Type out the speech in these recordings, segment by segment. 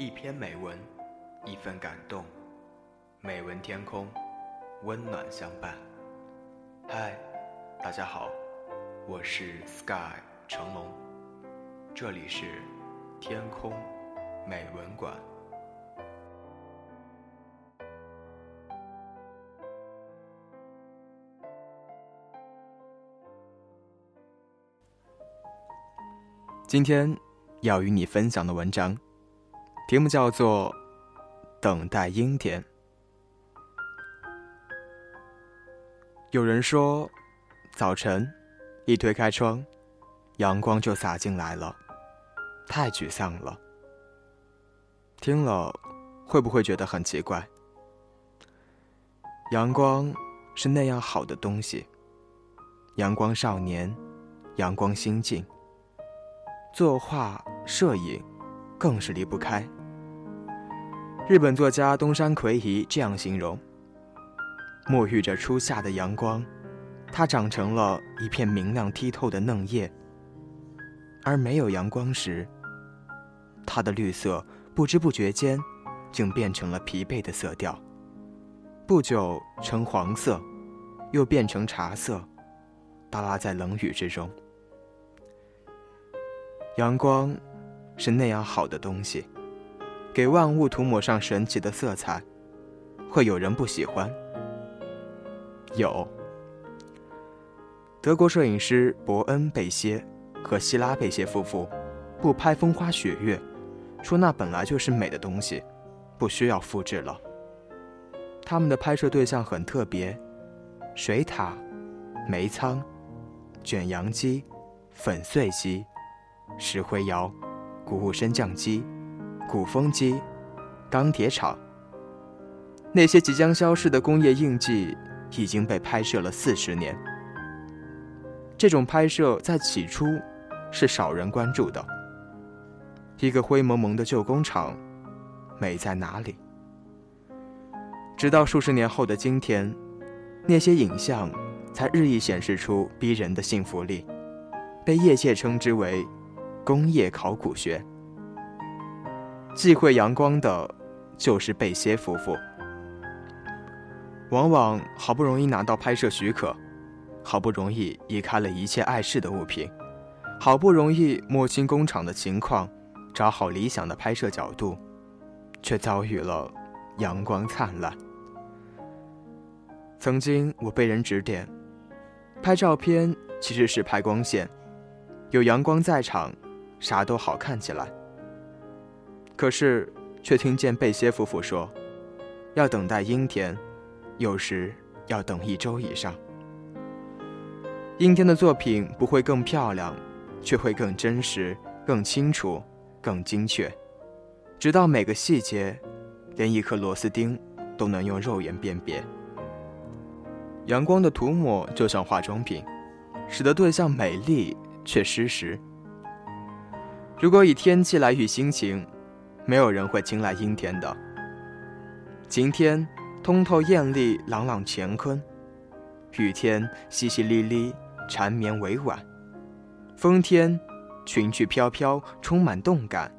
一篇美文，一份感动。美文天空，温暖相伴。嗨，大家好，我是 Sky 成龙，这里是天空美文馆。今天要与你分享的文章，题目叫做《等待阴天》。有人说，早晨一推开窗，阳光就洒进来了，太沮丧了。听了，会不会觉得很奇怪？阳光是那样好的东西，阳光少年，阳光心境。作画、摄影，更是离不开。日本作家东山魁夷这样形容：沐浴着初夏的阳光，它长成了一片明亮剔透的嫩叶；而没有阳光时，它的绿色不知不觉间，竟变成了疲惫的色调。不久呈黄色，又变成茶色，耷拉在冷雨之中。阳光是那样好的东西，给万物涂抹上神奇的色彩，会有人不喜欢？有。德国摄影师伯恩·贝歇和希拉·贝歇夫妇不拍风花雪月，说那本来就是美的东西，不需要复制了。他们的拍摄对象很特别：水獭、煤仓、卷扬机、粉碎机。石灰窑、谷物升降机、鼓风机、钢铁厂，那些即将消失的工业印记已经被拍摄了四十年。这种拍摄在起初是少人关注的。一个灰蒙蒙的旧工厂，美在哪里？直到数十年后的今天，那些影像才日益显示出逼人的幸福力，被业界称之为。工业考古学，忌讳阳光的，就是贝歇夫妇。往往好不容易拿到拍摄许可，好不容易移开了一切碍事的物品，好不容易摸清工厂的情况，找好理想的拍摄角度，却遭遇了阳光灿烂。曾经我被人指点，拍照片其实是拍光线，有阳光在场。啥都好看起来，可是却听见贝歇夫妇说，要等待阴天，有时要等一周以上。阴天的作品不会更漂亮，却会更真实、更清楚、更精确，直到每个细节，连一颗螺丝钉都能用肉眼辨别。阳光的涂抹就像化妆品，使得对象美丽却失实。如果以天气来与心情，没有人会青睐阴天的。晴天通透艳丽，朗朗乾坤；雨天淅淅沥沥，缠绵委婉；风天裙裾飘飘，充满动感；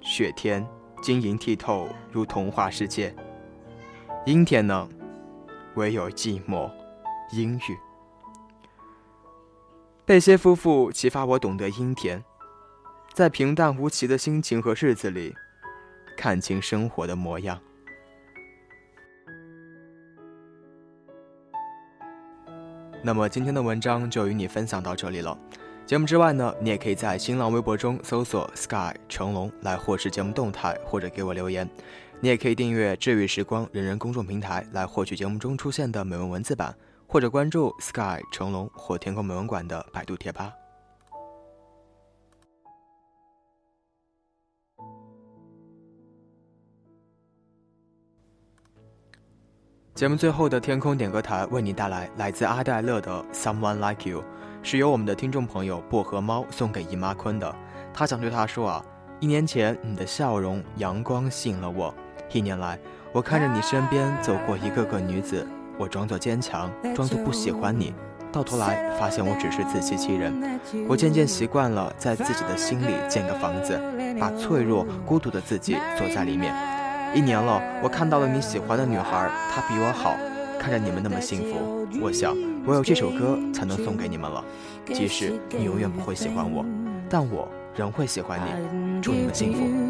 雪天晶莹剔透，如童话世界。阴天呢，唯有寂寞、阴郁。贝歇夫妇启发我懂得阴天。在平淡无奇的心情和日子里，看清生活的模样。那么今天的文章就与你分享到这里了。节目之外呢，你也可以在新浪微博中搜索 “sky 成龙”来获知节目动态或者给我留言。你也可以订阅“治愈时光”人人公众平台来获取节目中出现的美文文字版，或者关注 “sky 成龙”或“天空美文馆”的百度贴吧。节目最后的天空点歌台为你带来来自阿黛勒的《Someone Like You》，是由我们的听众朋友薄荷猫送给姨妈坤的。他想对她说啊，一年前你的笑容阳光吸引了我，一年来我看着你身边走过一个个女子，我装作坚强，装作不喜欢你，到头来发现我只是自欺欺人。我渐渐习惯了在自己的心里建个房子，把脆弱、孤独的自己锁在里面。一年了，我看到了你喜欢的女孩，她比我好。看着你们那么幸福，我想我有这首歌才能送给你们了。即使你永远不会喜欢我，但我仍会喜欢你。祝你们幸福。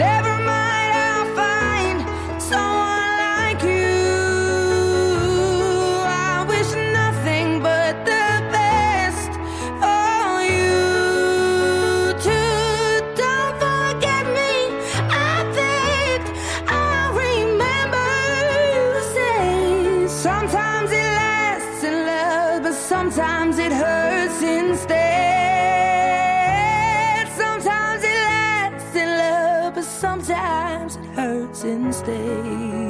never sometimes it hurts stays.